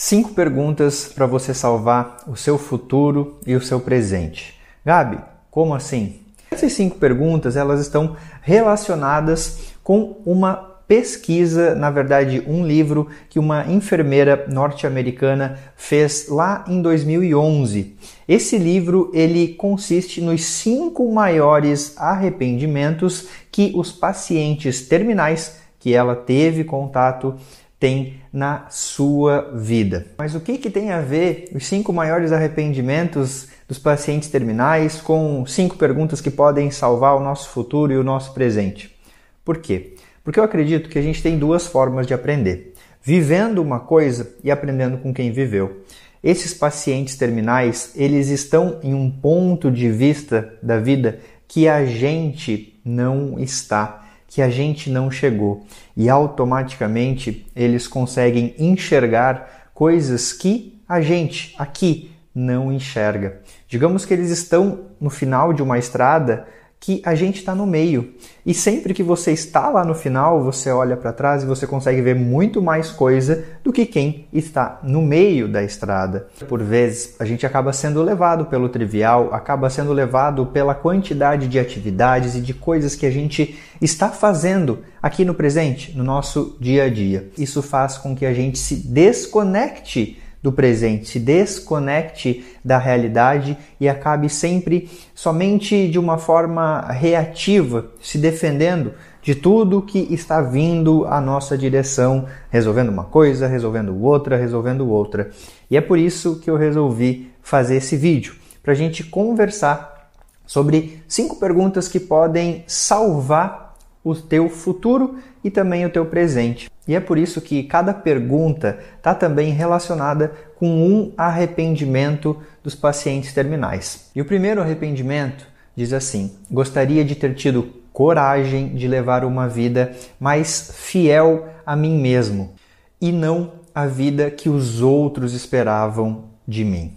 Cinco perguntas para você salvar o seu futuro e o seu presente. Gabi, como assim? Essas cinco perguntas elas estão relacionadas com uma pesquisa, na verdade, um livro que uma enfermeira norte-americana fez lá em 2011. Esse livro ele consiste nos cinco maiores arrependimentos que os pacientes terminais que ela teve contato tem na sua vida. Mas o que, que tem a ver os cinco maiores arrependimentos dos pacientes terminais com cinco perguntas que podem salvar o nosso futuro e o nosso presente? Por quê? Porque eu acredito que a gente tem duas formas de aprender: vivendo uma coisa e aprendendo com quem viveu. Esses pacientes terminais, eles estão em um ponto de vista da vida que a gente não está que a gente não chegou e automaticamente eles conseguem enxergar coisas que a gente aqui não enxerga. Digamos que eles estão no final de uma estrada que a gente está no meio. E sempre que você está lá no final, você olha para trás e você consegue ver muito mais coisa do que quem está no meio da estrada. Por vezes, a gente acaba sendo levado pelo trivial, acaba sendo levado pela quantidade de atividades e de coisas que a gente está fazendo aqui no presente, no nosso dia a dia. Isso faz com que a gente se desconecte do presente, se desconecte da realidade e acabe sempre somente de uma forma reativa, se defendendo de tudo que está vindo à nossa direção, resolvendo uma coisa, resolvendo outra, resolvendo outra. E é por isso que eu resolvi fazer esse vídeo, para a gente conversar sobre cinco perguntas que podem salvar o teu futuro e também o teu presente. E é por isso que cada pergunta está também relacionada com um arrependimento dos pacientes terminais. E o primeiro arrependimento diz assim: gostaria de ter tido coragem de levar uma vida mais fiel a mim mesmo e não a vida que os outros esperavam de mim.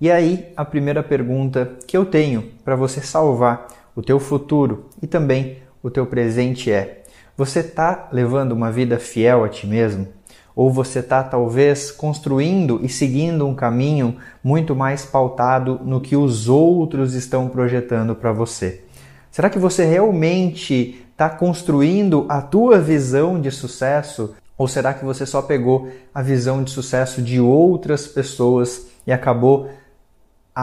E aí, a primeira pergunta que eu tenho para você salvar o teu futuro e também o teu presente é: você está levando uma vida fiel a ti mesmo? Ou você está talvez construindo e seguindo um caminho muito mais pautado no que os outros estão projetando para você? Será que você realmente está construindo a tua visão de sucesso? Ou será que você só pegou a visão de sucesso de outras pessoas e acabou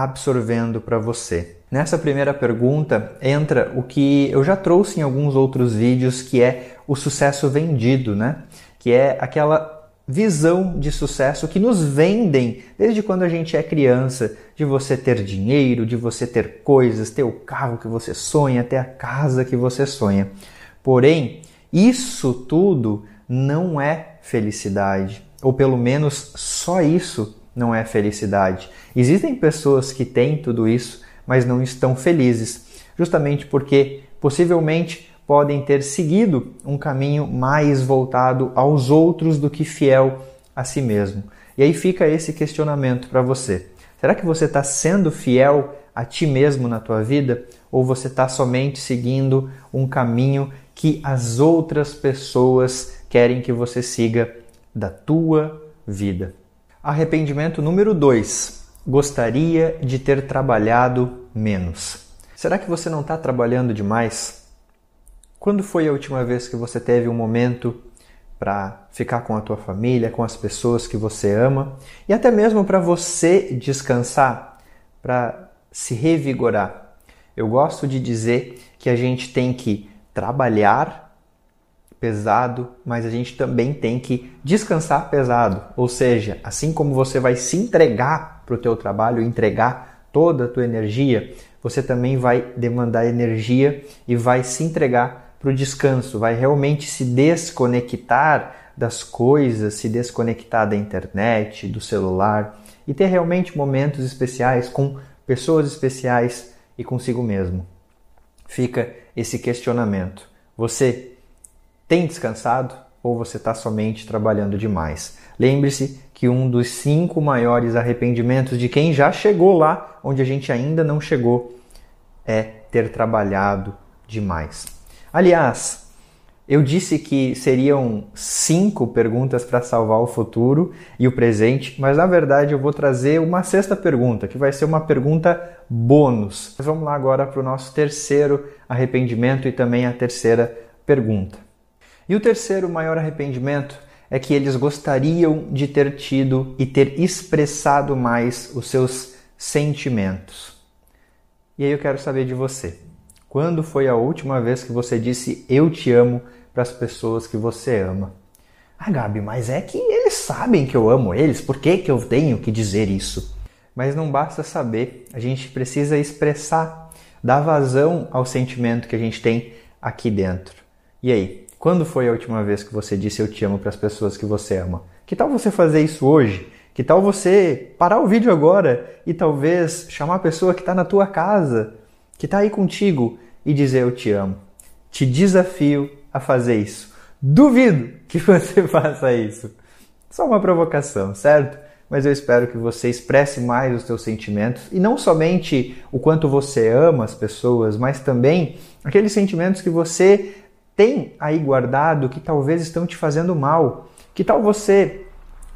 absorvendo para você? Nessa primeira pergunta entra o que eu já trouxe em alguns outros vídeos, que é o sucesso vendido, né? Que é aquela visão de sucesso que nos vendem desde quando a gente é criança, de você ter dinheiro, de você ter coisas, ter o carro que você sonha, ter a casa que você sonha. Porém, isso tudo não é felicidade, ou pelo menos só isso não é felicidade. Existem pessoas que têm tudo isso, mas não estão felizes, justamente porque possivelmente podem ter seguido um caminho mais voltado aos outros do que fiel a si mesmo. E aí fica esse questionamento para você. Será que você está sendo fiel a ti mesmo na tua vida ou você está somente seguindo um caminho que as outras pessoas querem que você siga da tua vida? Arrependimento número 2 gostaria de ter trabalhado menos. Será que você não está trabalhando demais? Quando foi a última vez que você teve um momento para ficar com a tua família, com as pessoas que você ama e até mesmo para você descansar, para se revigorar? Eu gosto de dizer que a gente tem que trabalhar pesado, mas a gente também tem que descansar pesado. Ou seja, assim como você vai se entregar para o teu trabalho, entregar toda a tua energia, você também vai demandar energia e vai se entregar para o descanso, vai realmente se desconectar das coisas, se desconectar da internet, do celular e ter realmente momentos especiais com pessoas especiais e consigo mesmo. Fica esse questionamento: você tem descansado ou você está somente trabalhando demais? Lembre-se que um dos cinco maiores arrependimentos de quem já chegou lá onde a gente ainda não chegou é ter trabalhado demais. Aliás, eu disse que seriam cinco perguntas para salvar o futuro e o presente, mas na verdade eu vou trazer uma sexta pergunta, que vai ser uma pergunta bônus. vamos lá agora para o nosso terceiro arrependimento e também a terceira pergunta. E o terceiro maior arrependimento é que eles gostariam de ter tido e ter expressado mais os seus sentimentos. E aí eu quero saber de você. Quando foi a última vez que você disse eu te amo para as pessoas que você ama? Ah, Gabi, mas é que eles sabem que eu amo eles, por que, que eu tenho que dizer isso? Mas não basta saber, a gente precisa expressar, dar vazão ao sentimento que a gente tem aqui dentro. E aí, quando foi a última vez que você disse eu te amo para as pessoas que você ama? Que tal você fazer isso hoje? Que tal você parar o vídeo agora e talvez chamar a pessoa que está na tua casa, que está aí contigo e dizer eu te amo? Te desafio a fazer isso. Duvido que você faça isso. Só uma provocação, certo? Mas eu espero que você expresse mais os seus sentimentos e não somente o quanto você ama as pessoas, mas também aqueles sentimentos que você tem aí guardado que talvez estão te fazendo mal. Que tal você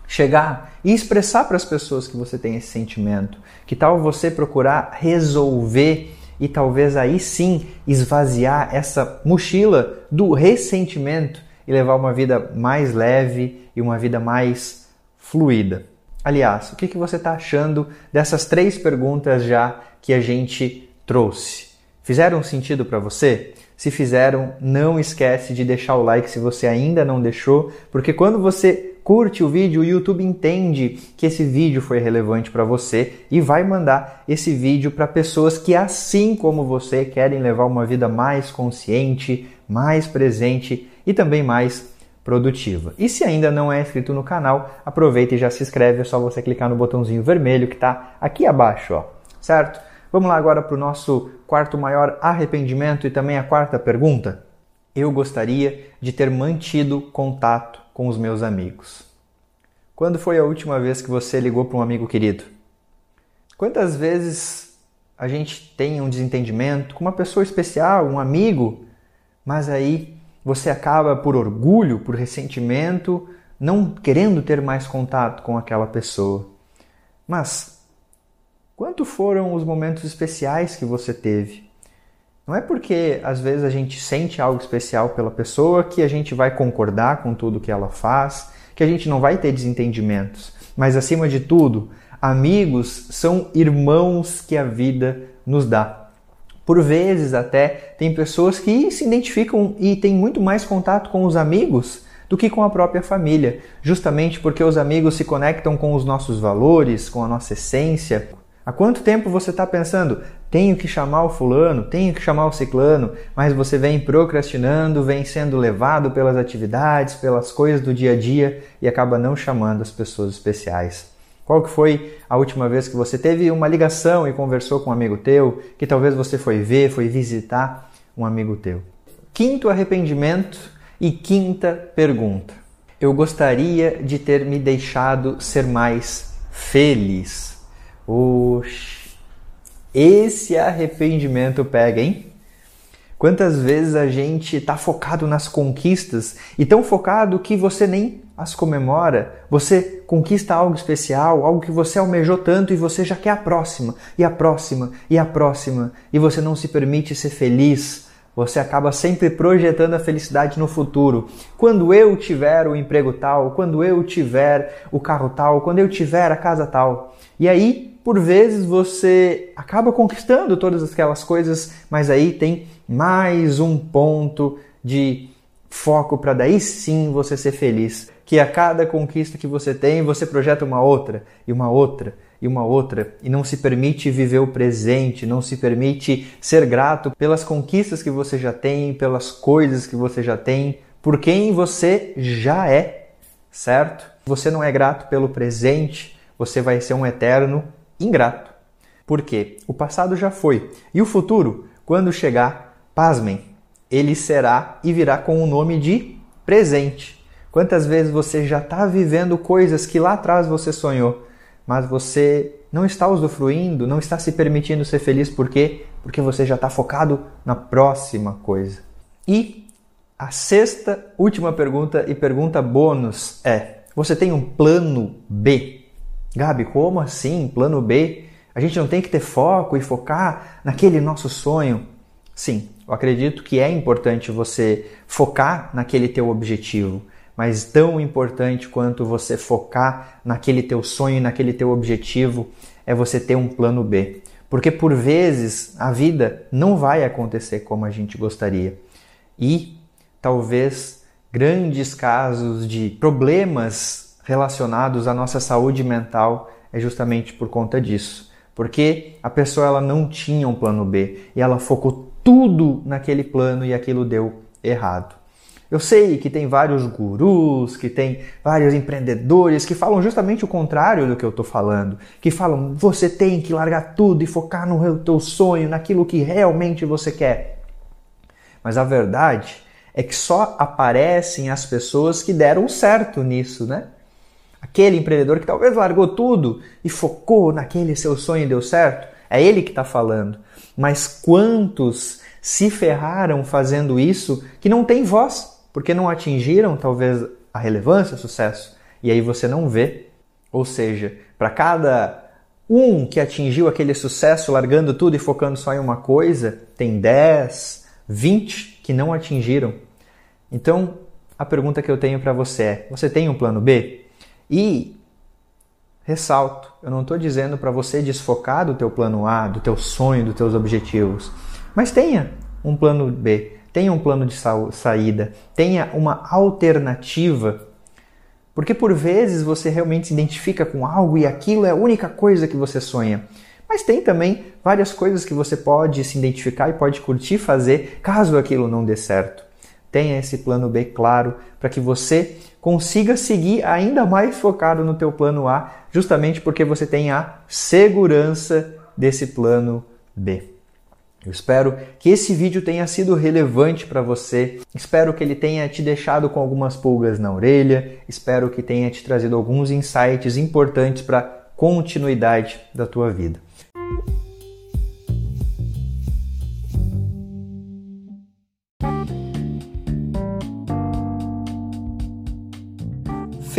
chegar e expressar para as pessoas que você tem esse sentimento? Que tal você procurar resolver e talvez aí sim esvaziar essa mochila do ressentimento e levar uma vida mais leve e uma vida mais fluida? Aliás, o que, que você está achando dessas três perguntas já que a gente trouxe? Fizeram sentido para você? Se fizeram, não esquece de deixar o like se você ainda não deixou, porque quando você curte o vídeo, o YouTube entende que esse vídeo foi relevante para você e vai mandar esse vídeo para pessoas que, assim como você, querem levar uma vida mais consciente, mais presente e também mais produtiva. E se ainda não é inscrito no canal, aproveita e já se inscreve, é só você clicar no botãozinho vermelho que está aqui abaixo, ó, certo? Vamos lá agora para o nosso quarto maior arrependimento e também a quarta pergunta. Eu gostaria de ter mantido contato com os meus amigos. Quando foi a última vez que você ligou para um amigo querido? Quantas vezes a gente tem um desentendimento com uma pessoa especial, um amigo, mas aí você acaba por orgulho, por ressentimento, não querendo ter mais contato com aquela pessoa. Mas Quanto foram os momentos especiais que você teve? Não é porque às vezes a gente sente algo especial pela pessoa que a gente vai concordar com tudo que ela faz, que a gente não vai ter desentendimentos. Mas acima de tudo, amigos são irmãos que a vida nos dá. Por vezes até tem pessoas que se identificam e têm muito mais contato com os amigos do que com a própria família, justamente porque os amigos se conectam com os nossos valores, com a nossa essência, Há quanto tempo você está pensando, tenho que chamar o fulano, tenho que chamar o ciclano, mas você vem procrastinando, vem sendo levado pelas atividades, pelas coisas do dia a dia e acaba não chamando as pessoas especiais. Qual que foi a última vez que você teve uma ligação e conversou com um amigo teu, que talvez você foi ver, foi visitar um amigo teu? Quinto arrependimento e quinta pergunta. Eu gostaria de ter me deixado ser mais feliz. Oxi, esse arrependimento pega, hein? Quantas vezes a gente está focado nas conquistas e tão focado que você nem as comemora, você conquista algo especial, algo que você almejou tanto e você já quer a próxima, e a próxima, e a próxima, e você não se permite ser feliz. Você acaba sempre projetando a felicidade no futuro. Quando eu tiver o emprego tal, quando eu tiver o carro tal, quando eu tiver a casa tal. E aí por vezes você acaba conquistando todas aquelas coisas, mas aí tem mais um ponto de foco para daí sim você ser feliz. Que a cada conquista que você tem, você projeta uma outra, e uma outra, e uma outra e não se permite viver o presente, não se permite ser grato pelas conquistas que você já tem, pelas coisas que você já tem, por quem você já é, certo? Você não é grato pelo presente, você vai ser um eterno ingrato. Por quê? O passado já foi. E o futuro, quando chegar, pasmem, ele será e virá com o nome de presente. Quantas vezes você já está vivendo coisas que lá atrás você sonhou, mas você não está usufruindo, não está se permitindo ser feliz, por quê? Porque você já está focado na próxima coisa. E a sexta, última pergunta e pergunta bônus é: você tem um plano B? Gabi, como assim? Plano B? A gente não tem que ter foco e focar naquele nosso sonho. Sim, eu acredito que é importante você focar naquele teu objetivo, mas tão importante quanto você focar naquele teu sonho, naquele teu objetivo, é você ter um plano B. Porque por vezes a vida não vai acontecer como a gente gostaria. E talvez grandes casos de problemas relacionados à nossa saúde mental é justamente por conta disso porque a pessoa ela não tinha um plano B e ela focou tudo naquele plano e aquilo deu errado. Eu sei que tem vários gurus, que tem vários empreendedores que falam justamente o contrário do que eu estou falando, que falam você tem que largar tudo e focar no teu sonho, naquilo que realmente você quer. Mas a verdade é que só aparecem as pessoas que deram certo nisso, né? Aquele empreendedor que talvez largou tudo e focou naquele seu sonho e deu certo, é ele que está falando. Mas quantos se ferraram fazendo isso que não tem voz, porque não atingiram talvez a relevância, o sucesso, e aí você não vê. Ou seja, para cada um que atingiu aquele sucesso largando tudo e focando só em uma coisa, tem 10, 20 que não atingiram. Então, a pergunta que eu tenho para você é: você tem um plano B? E ressalto, eu não estou dizendo para você desfocar do teu plano A, do teu sonho, dos teus objetivos, mas tenha um plano B, tenha um plano de saída, tenha uma alternativa, porque por vezes você realmente se identifica com algo e aquilo é a única coisa que você sonha. Mas tem também várias coisas que você pode se identificar e pode curtir fazer caso aquilo não dê certo. Tenha esse plano B claro para que você consiga seguir ainda mais focado no teu plano A, justamente porque você tem a segurança desse plano B. Eu espero que esse vídeo tenha sido relevante para você. Espero que ele tenha te deixado com algumas pulgas na orelha. Espero que tenha te trazido alguns insights importantes para continuidade da tua vida.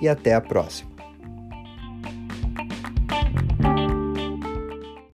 e até a próxima.